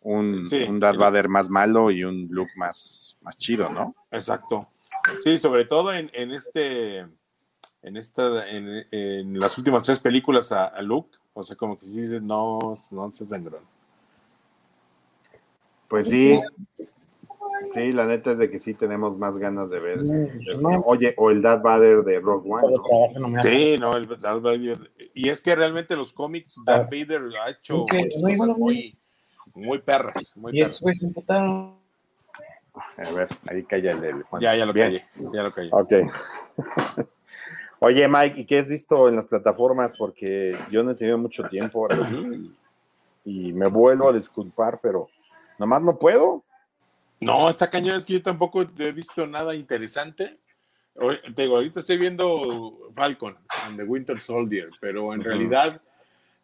un, un Darth Vader más malo y un Luke más, más chido, ¿no? Exacto. Sí, sobre todo en, en este en esta, en, las últimas tres películas a, Luke, o sea, como que sí dice, no, no se sangró. Pues sí, sí, la neta es de que sí tenemos más ganas de ver. oye, o el Darth Vader de Rogue One. Sí, no, el Darth Vader. Y es que realmente los cómics, Darth Vader ha hecho cosas muy, muy perras, muy perras. A ver, ahí calla el. Ya, ya lo callé, ya lo callé. Ok. Oye, Mike, ¿y qué has visto en las plataformas? Porque yo no he tenido mucho tiempo ahora sí. Y me vuelvo a disculpar, pero nomás no puedo. No, esta cañón es que yo tampoco he visto nada interesante. Te digo, ahorita estoy viendo Falcon and the Winter Soldier, pero en realidad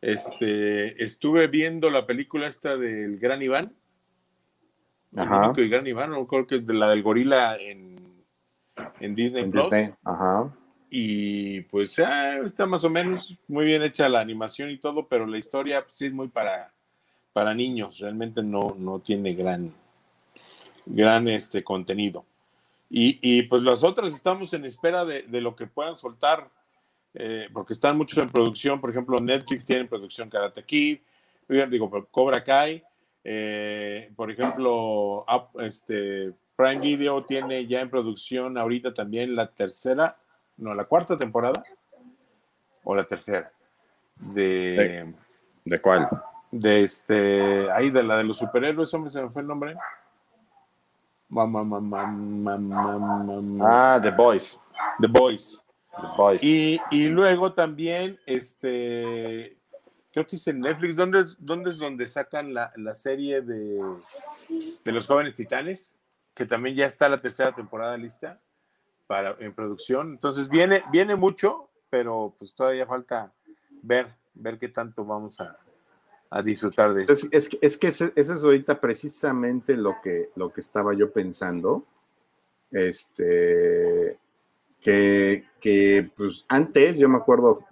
este, estuve viendo la película esta del Gran Iván. El y Gran Iván, no creo que es de la del gorila en, en Disney Plus. Ajá. Y pues está más o menos muy bien hecha la animación y todo, pero la historia pues, sí es muy para, para niños, realmente no, no tiene gran, gran este, contenido. Y, y pues las otras estamos en espera de, de lo que puedan soltar, eh, porque están muchos en producción, por ejemplo Netflix tiene en producción Karate Kid, digo, Cobra Kai, eh, por ejemplo, este, Prime Video tiene ya en producción ahorita también la tercera no, la cuarta temporada o la tercera. De, ¿De, cuál? De este, ahí de la de los superhéroes, hombre, se me fue el nombre. Ah, The Boys. The Boys. The Boys. Y, luego también, este, creo que es en Netflix, ¿dónde es, dónde es donde sacan la, la serie de, de los jóvenes titanes? Que también ya está la tercera temporada lista para, en producción. Entonces viene, viene mucho, pero pues todavía falta ver, ver qué tanto vamos a, a disfrutar de eso. Es, es, que ese, es ahorita precisamente lo que, lo que estaba yo pensando. Este, que, que pues antes, yo me acuerdo,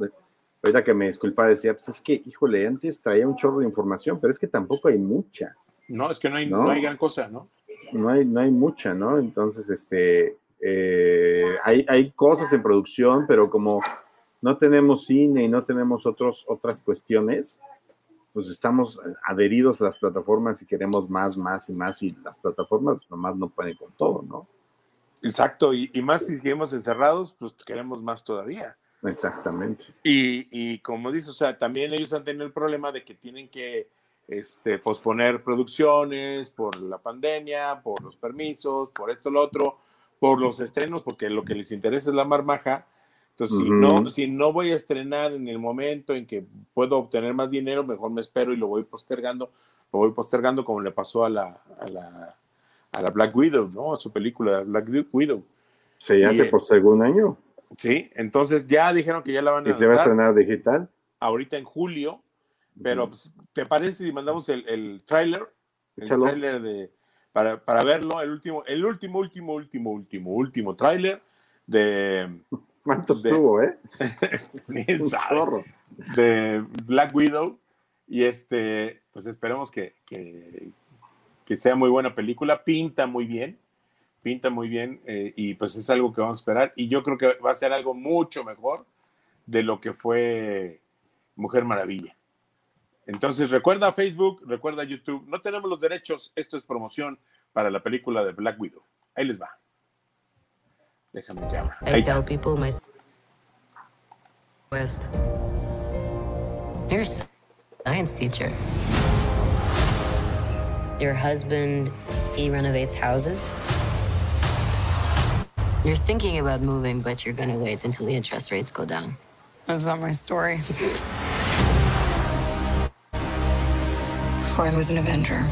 ahorita que me disculpa, decía, pues es que, híjole, antes traía un chorro de información, pero es que tampoco hay mucha. No, es que no hay, ¿no? hay gran cosa, ¿no? No hay, no hay mucha, ¿no? Entonces, este, eh, hay, hay cosas en producción, pero como no tenemos cine y no tenemos otros, otras cuestiones, pues estamos adheridos a las plataformas y queremos más, más y más, y las plataformas nomás no pueden con todo, ¿no? Exacto, y, más si seguimos encerrados, pues queremos más todavía. Exactamente. Y, y, como dice, o sea, también ellos han tenido el problema de que tienen que este, posponer producciones por la pandemia, por los permisos, por esto, lo otro, por los estrenos, porque lo que les interesa es la marmaja. Entonces, si, no, si no voy a estrenar en el momento en que puedo obtener más dinero, mejor me espero y lo voy postergando, lo voy postergando como le pasó a la, a la, a la Black Widow, ¿no? A su película Black Widow. Se hace por segundo año. Sí, entonces ya dijeron que ya la van a ¿Y se va a estrenar digital? Ahorita en julio, pero pues, ¿te parece si mandamos el, el tráiler? El tráiler de para, para, verlo, el último, el último, último, último, último, último tráiler de ¿Cuántos tuvo, eh? De Black Widow. Y este, pues esperemos que, que, sea muy buena película. Pinta muy bien. Pinta muy bien. Eh, y pues es algo que vamos a esperar. Y yo creo que va a ser algo mucho mejor de lo que fue Mujer Maravilla. Entonces, recuerda Facebook, recuerda YouTube. No tenemos los derechos. Esto es promoción para la película de Black Widow. Ahí les va. Déjame que abra. I tell people my West. You're a science teacher. Your husband, he renovates houses. You're thinking about moving, but you're gonna wait until the interest rates go down. That's not my story. Before I was an Avenger,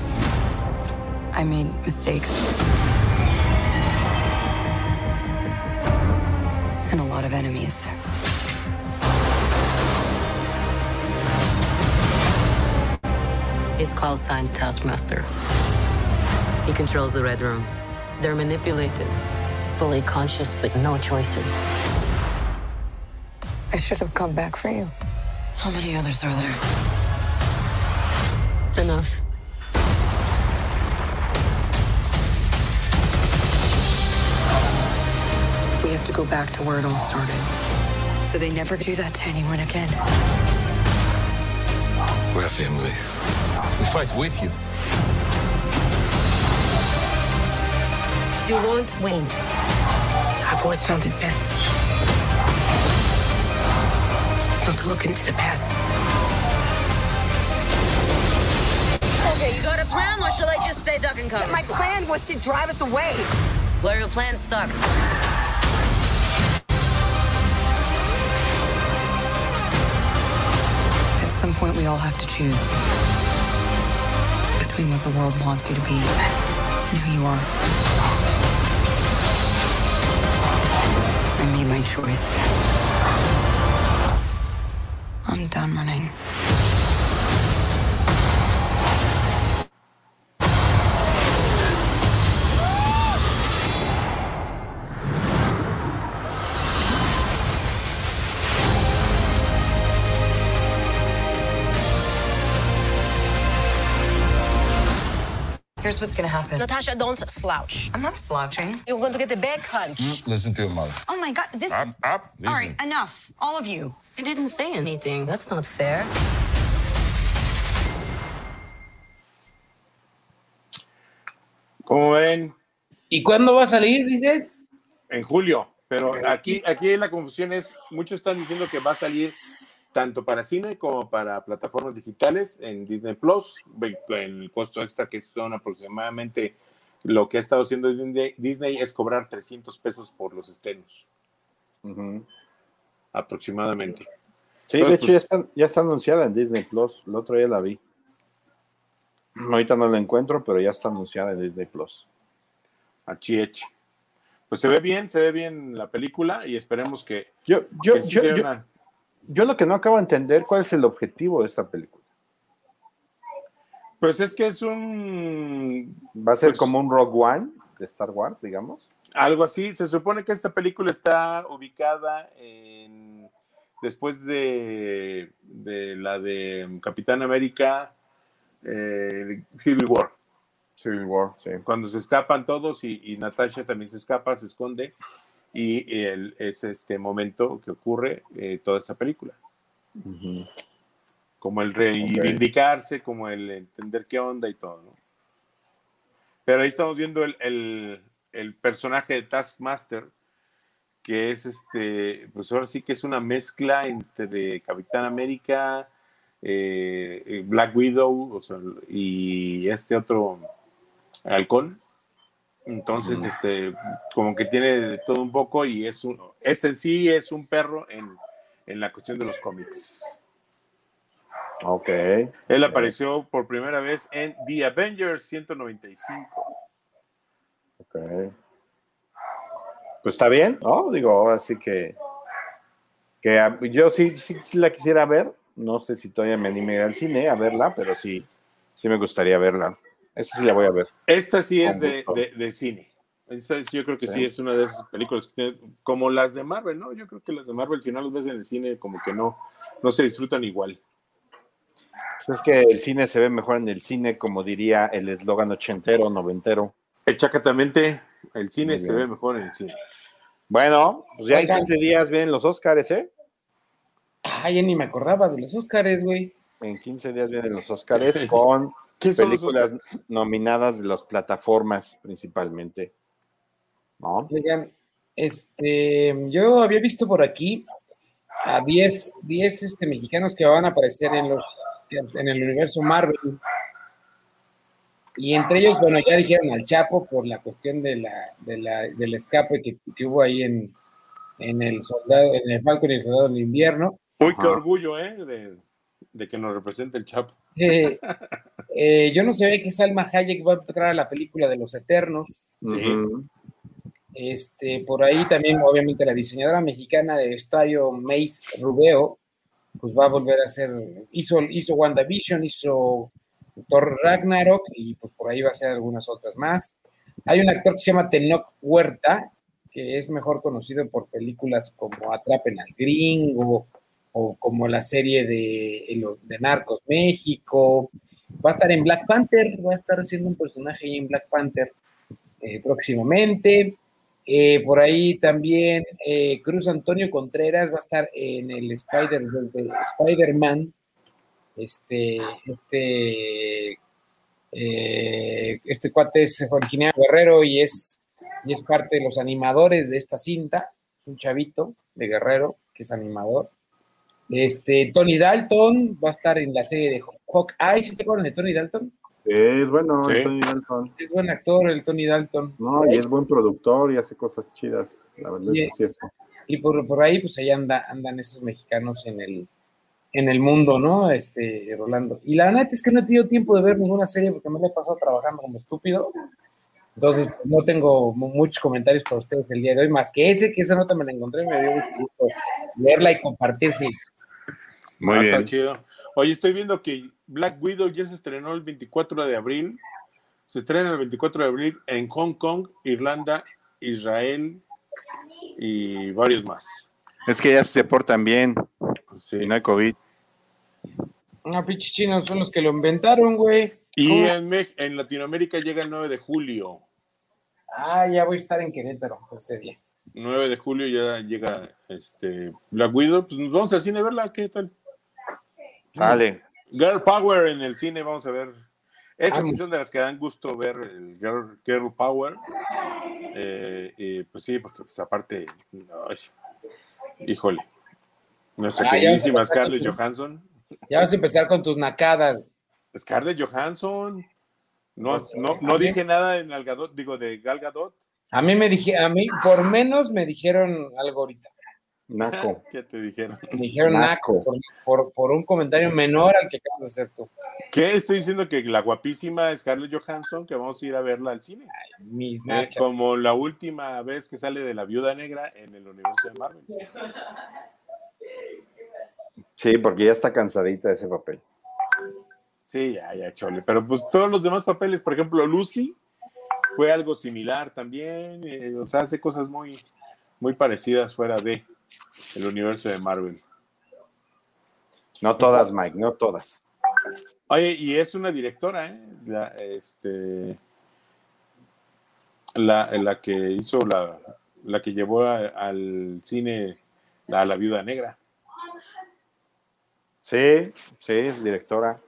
I made mistakes. Enemies. His call sign's Taskmaster. He controls the Red Room. They're manipulated, fully conscious, but no choices. I should have come back for you. How many others are there? Enough. To go back to where it all started. So they never do that to anyone again. We're a family. We fight with you. You won't win. I've always found it best not to look into the past. Okay, you got a plan, or shall I just stay duck and cover? My plan was to drive us away. Well, your plan sucks. We all have to choose between what the world wants you to be and who you are. I made my choice. I'm done running. Here's what's gonna happen. Natasha, don't slouch. I'm not slouching. You're going to get the big punch. Mm, listen to your mother. Oh my God, this. Up, up. Listen. All right, enough, all of you. I didn't say anything. That's not fair. ¿Cómo ven? ¿Y cuándo va a salir, dice? En julio. Pero aquí, aquí la confusión es, muchos están diciendo que va a salir tanto para cine como para plataformas digitales en Disney Plus, el costo extra que son aproximadamente lo que ha estado haciendo Disney, es cobrar 300 pesos por los estrenos. Aproximadamente. Sí, de hecho ya, pues está, ya está anunciada en Disney Plus. El otro día la vi. Ahorita no la encuentro, pero ya está anunciada en Disney Plus. Achieche. Pues se ve bien, se ve bien la película y esperemos que. Yo, yo, yo, yo lo que no acabo de entender, ¿cuál es el objetivo de esta película? Pues es que es un... ¿Va a ser pues como un Rogue One de Star Wars, digamos? Algo así. Se supone que esta película está ubicada en después de, de la de Capitán América eh, Civil War. Civil War, sí. Cuando se escapan todos y, Natasha también se escapa, se esconde y el, es este momento que ocurre eh, toda esta película. Como el reivindicarse, como el entender qué onda y todo, ¿no? Pero ahí estamos viendo el, el, personaje de Taskmaster, que es este, pues ahora sí que es una mezcla entre de Capitán América, eh, Black Widow y este otro halcón. Entonces, este, como que tiene de todo un poco y es un, este en sí es un perro en, en la cuestión de los cómics. Ok. Él apareció por primera vez en The Avengers 195. Ok. Pues está bien, ¿no? Digo, así que, que yo sí, sí, sí, la quisiera ver. No sé si todavía me anime al cine a verla, pero sí, sí me gustaría verla. Esta sí la voy a ver. Esta sí es de, de, cine. Esta, yo creo que sí. es una de esas películas que como las de Marvel, ¿no? Yo creo que las de Marvel, si no las ves en el cine, como que no, no se disfrutan igual. Pues es que el cine se ve mejor en el cine, como diría el eslogan ochentero, noventero. Exactamente, el cine se ve mejor en el cine. Bueno, pues ya en 15 días vienen los Oscars, ¿eh? Ay, ya ni me acordaba de los Oscars, güey. En 15 días vienen los Oscars con películas nominadas de las plataformas principalmente. ¿No? Oigan, este, yo había visto por aquí a 10, 10 este, mexicanos que van a aparecer en, los, en el universo Marvel. Y entre ellos, bueno, ya dijeron al Chapo por la cuestión de la, de la del escape que, que, hubo ahí en, en el soldado, en el Falcon y el Soldado del Invierno. Uy, qué orgullo, ¿eh? De, de, que nos represente el Chapo. Eh, eh, yo no sé que Salma Hayek va a entrar a la película de los Eternos. Sí. Este, por ahí también, obviamente, la diseñadora mexicana de estadio, Mace Rubeo, pues va a volver a hacer, hizo, hizo WandaVision, hizo Thor Ragnarok y pues por ahí va a hacer algunas otras más. Hay un actor que se llama Tenoch Huerta, que es mejor conocido por películas como Atrapen al Gringo o como la serie de, de Narcos México. Va a estar en Black Panther, va a estar haciendo un personaje en Black Panther eh, próximamente. Eh, por ahí también eh, Cruz Antonio Contreras va a estar en el Spider, Spider-Man. Este, este, este cuate es Jorginea Guerrero y es, y es parte de los animadores de esta cinta. Es un chavito de Guerrero que es animador. Este, Tony Dalton va a estar en la serie de Hawkeye. ¿Sí se acuerdan de Tony Dalton? Es bueno, Tony Dalton. Es buen actor el Tony Dalton. No, y es buen productor y hace cosas chidas, la verdad y, es eso. Y por, por ahí, pues ahí anda, andan esos mexicanos en el, en el mundo, ¿no? Este, Rolando. Y la neta es que no he tenido tiempo de ver ninguna serie porque me la he pasado trabajando como estúpido. Entonces, no tengo muchos comentarios para ustedes el día de hoy, más que ese, que esa nota me la encontré y me dio gusto leerla y compartirse. Muy ah, bien. chido. Oye, estoy viendo que Black Widow ya se estrenó el 24 de abril. Se estrena el 24 de abril en Hong Kong, Irlanda, Israel y varios más. Es que ya se portan bien. Sí. Y no hay COVID. No, pinches chinos son los que lo inventaron, güey. Y en, en, Latinoamérica llega el 9 de julio. Ah, ya voy a estar en Querétaro ese día. 9 de julio ya llega este Black Widow. Pues nos vamos al cine a verla, ¿qué tal? Vale. Girl Power en el cine, vamos a ver. Esta ah, de las que dan gusto ver el Girl, Power. Eh, y pues sí, porque pues aparte, híjole, nuestra ah, queridísima Scarlett Johansson. Ya vas a empezar con tus nacadas. Scarlett Johansson. No, no, no dije nada en Algadot, digo de Gal Gadot. A mí me dije, a mí por menos me dijeron algo ahorita. Naco. ¿Qué te dijeron? Me dijeron Naco, por, por, un comentario menor al que acabas de hacer tú. ¿Qué? Estoy diciendo que la guapísima Scarlett Johansson, que vamos a ir a verla al cine. mis eh, como la última vez que sale de la viuda negra en el universo de Marvel. Sí, porque ya está cansadita de ese papel. Sí, ya, ya, chole. Pero pues todos los demás papeles, por ejemplo, Lucy, fue algo similar también, eh, o sea, hace cosas muy, muy parecidas fuera de el universo de Marvel. No todas, Mike, no todas. Oye, y es una directora, ¿eh? La, este, la, que hizo la, la que llevó al cine a la viuda negra. Sí, sí, es directora.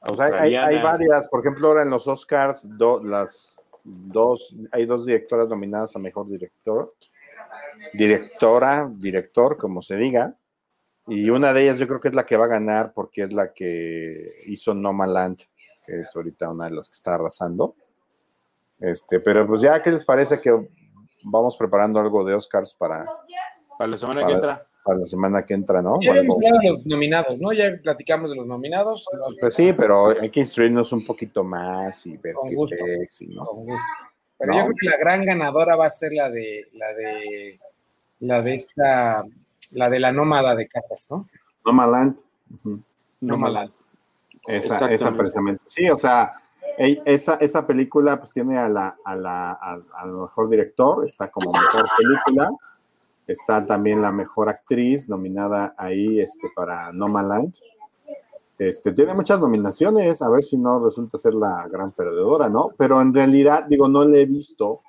hay, varias, por ejemplo, ahora en los Oscars, las dos, hay dos directoras nominadas a mejor director, directora, director, como se diga, y una de ellas yo creo que es la que va a ganar porque es la que hizo Land, que es ahorita una de las que está arrasando. Este, pero pues ya, ¿qué les parece que vamos preparando algo de Oscars para, para la semana que entra? Para la semana que entra, ¿no? Ya habíamos hablado de los nominados, ¿no? Ya platicamos de los nominados. Pues sí, pero hay que instruirnos un poquito más y ver qué gusto. ¿no? Pero yo creo que la gran ganadora va a ser la de la de la de esta la de la nómada de casas, ¿no? Nomaland. Nomaland. Esa, esa precisamente. Sí, o sea, esa, esa película pues tiene a la, a la, a, mejor director, está como mejor película, está también la mejor actriz nominada ahí este, para Nomaland. Este, tiene muchas nominaciones, a ver si no resulta ser la gran perdedora, ¿no? Pero en realidad, digo, no le he visto.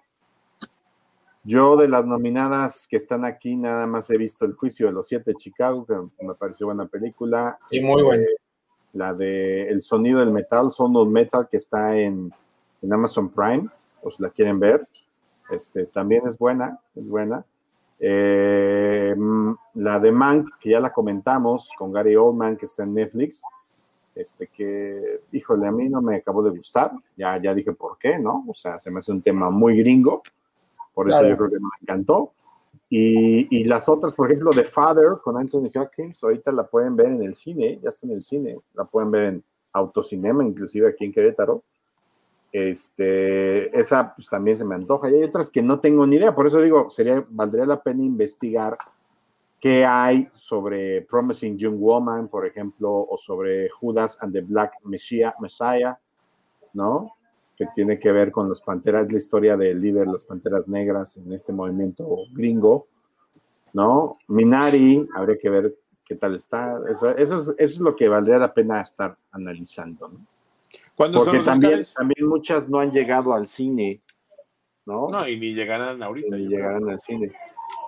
Yo de las nominadas que están aquí, nada más he visto El Juicio de los Siete de Chicago, que me pareció buena película. Y muy buena. Este, la de El sonido del metal, Sound of Metal, que está en, Amazon Prime, o si la quieren ver. Este, también es buena, es buena. Eh, mm, la de Mank, que ya la comentamos, con Gary Oldman, que está en Netflix, este que, híjole, a mí no me acabó de gustar, ya, ya dije por qué, ¿no? O sea, se me hace un tema muy gringo, por eso yo creo que me encantó. Y, las otras, por ejemplo, The Father con Anthony Hopkins, ahorita la pueden ver en el cine, ya está en el cine, la pueden ver en autocinema, inclusive aquí en Querétaro. Este, esa pues, también se me antoja. Y hay otras que no tengo ni idea, por eso digo, sería, valdría la pena investigar qué hay sobre Promising Young Woman, por ejemplo, o sobre Judas and the Black Messiah, Messiah ¿no? que tiene que ver con los Panteras, la historia del líder de las Panteras Negras en este movimiento gringo, ¿no? Minari, habría que ver qué tal está. Eso, es, lo que valdría la pena estar analizando, ¿no? Porque también, también muchas no han llegado al cine, ¿no? No, y ni llegarán ahorita. Ni llegarán al cine.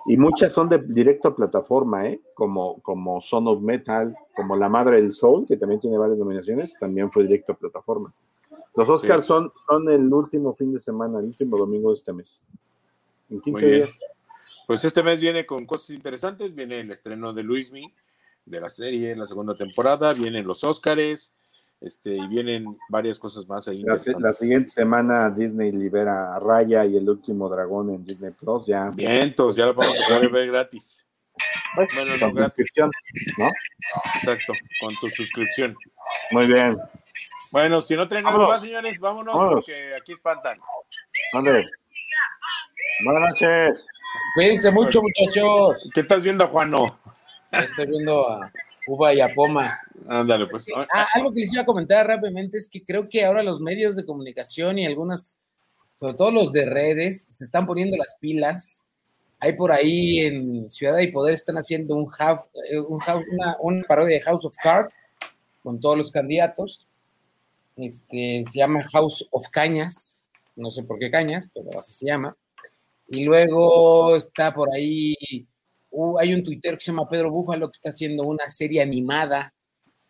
Y muchas son de directo a plataforma, ¿eh? Como, como Son of Metal, como La Madre del Sol, que también tiene varias nominaciones, también fue directo a plataforma. Los Oscars son, son el último fin de semana, el último domingo de este mes. En 15 días. Pues este mes viene con cosas interesantes. Viene el estreno de Luismi, de la serie, la segunda temporada. Vienen los Oscars. Este, y vienen varias cosas más ahí. La, la, siguiente semana Disney libera a Raya y el último dragón en Disney Plus. Ya. Vientos, ya lo vamos a poder ver gratis. Bueno, con no, suscripción, ¿no? Exacto, con tu suscripción. Muy bien. Bueno, si no nada más, señores, vámonos, porque aquí espantan. ¿Dónde? Buenas noches. Cuídense mucho, muchachos. ¿Qué estás viendo, Juano? Estoy viendo a Uva y a Poma. Ándale, pues. Ah, algo que les iba a comentar rápidamente es que creo que ahora los medios de comunicación y algunas, sobre todo los de redes, se están poniendo las pilas. Hay por ahí en Ciudad y Poder están haciendo un, half, eh, un una, una parodia de House of Cards con todos los candidatos este, se llama House of Cañas, no sé por qué Cañas, pero así se llama. Y luego está por ahí, uh, hay un tuitero que se llama Pedro Búfalo que está haciendo una serie animada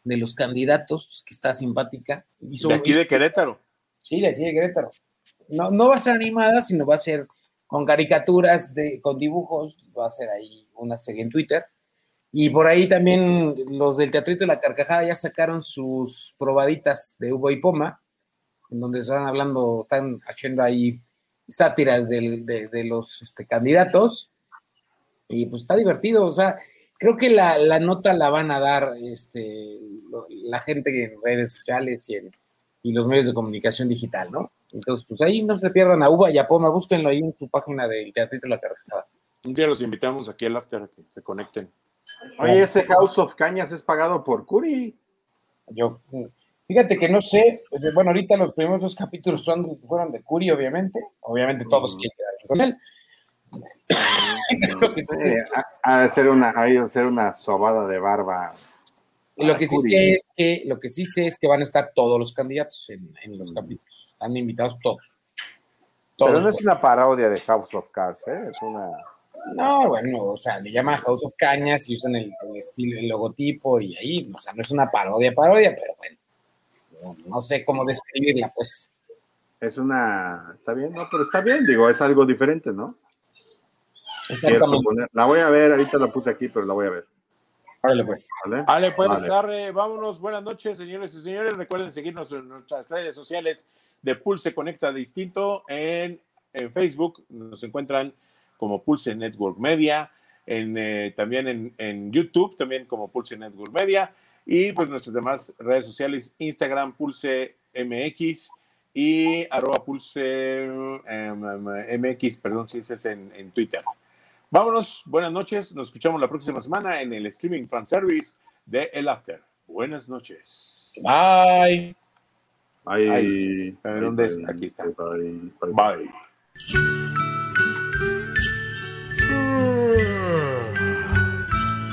de los candidatos, que está simpática. de aquí de Querétaro. Sí, de aquí de Querétaro. No, no va a ser animada, sino va a ser con caricaturas, de, con dibujos, va a ser ahí una serie en Twitter. Y por ahí también los del Teatrito de la Carcajada ya sacaron sus probaditas de Hugo y Poma, en donde están hablando, están haciendo ahí sátiras de, los este, candidatos. Y pues está divertido, o sea, creo que la, nota la van a dar este, la gente en redes sociales y, en, y los medios de comunicación digital, ¿no? Entonces, pues ahí no se pierdan a Uva y a Poma, búsquenlo ahí en su página del Teatrito de la Carcajada. Un día los invitamos aquí al after a que se conecten. Oye, ese House of Cañas es pagado por Curi. Yo, Fíjate que no sé, pues, bueno, ahorita los primeros dos capítulos son, fueron de Curi, obviamente. Obviamente todos quieren quedar con él. Lo que sí sé a, hacer una, a hacer una sobada de barba. Lo que, sí sé es que, lo que sí sé es que van a estar todos los candidatos en, los capítulos. Están invitados todos. Pero no es una parodia de House of Cards, ¿eh? Es una. No, bueno, o sea, le llama House of Cañas y usan el, estilo, el logotipo y ahí, o sea, no es una parodia, parodia, pero bueno no sé cómo describirla, pues. Es una, está bien, ¿no? Pero está bien, digo, es algo diferente, ¿no? La voy a ver, ahorita la puse aquí, pero la voy a ver. Vale, pues. Vale, pues, vámonos. Buenas noches, señores y señores. Recuerden seguirnos en nuestras redes sociales de Pulse Conecta Distinto. En, Facebook nos encuentran como Pulse Network Media. En, eh, también en, en, YouTube, también como Pulse Network Media. Y pues nuestras demás redes sociales, Instagram, Pulse MX y arroba Pulse MX, perdón, si es en, en Twitter. Vámonos, buenas noches, nos escuchamos la próxima semana en el streaming fan service de El After. Buenas noches. Bye. Bye. ¿Dónde es? Aquí está. Bye. Bye.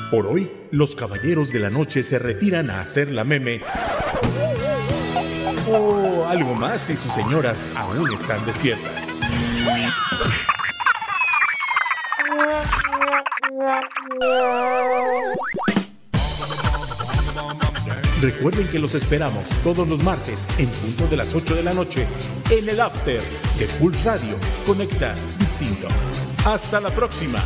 Por hoy, los caballeros de la noche se retiran a hacer la meme. O algo más si sus señoras aún están despiertas. Recuerden que los esperamos todos los martes en punto de las 8 de la noche en el After de Full Radio. Conecta distinto. Hasta la próxima.